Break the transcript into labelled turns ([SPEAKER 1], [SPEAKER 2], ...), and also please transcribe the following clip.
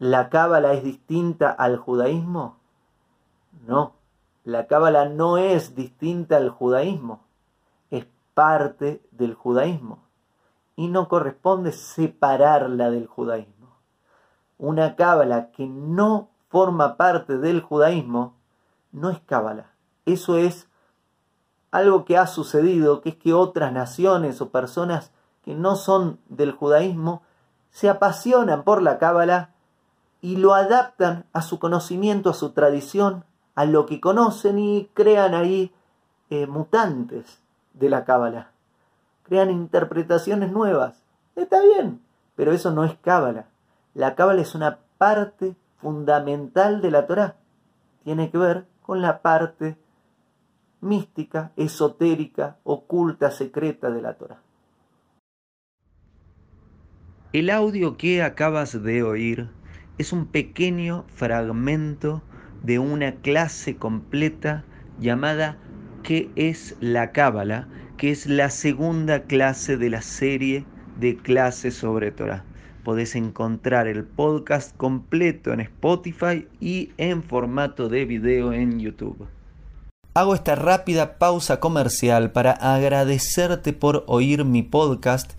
[SPEAKER 1] ¿La cábala es distinta al judaísmo? No, la cábala no es distinta al judaísmo, es parte del judaísmo y no corresponde separarla del judaísmo. Una cábala que no forma parte del judaísmo no es cábala. Eso es algo que ha sucedido, que es que otras naciones o personas que no son del judaísmo se apasionan por la cábala y lo adaptan a su conocimiento, a su tradición, a lo que conocen y crean ahí eh, mutantes de la cábala. Crean interpretaciones nuevas. Está bien, pero eso no es cábala. La cábala es una parte fundamental de la Torá. Tiene que ver con la parte mística, esotérica, oculta, secreta de la Torah.
[SPEAKER 2] El audio que acabas de oír es un pequeño fragmento de una clase completa llamada ¿Qué es la Cábala? que es la segunda clase de la serie de clases sobre Torah. Podés encontrar el podcast completo en Spotify y en formato de video en YouTube. Hago esta rápida pausa comercial para agradecerte por oír mi podcast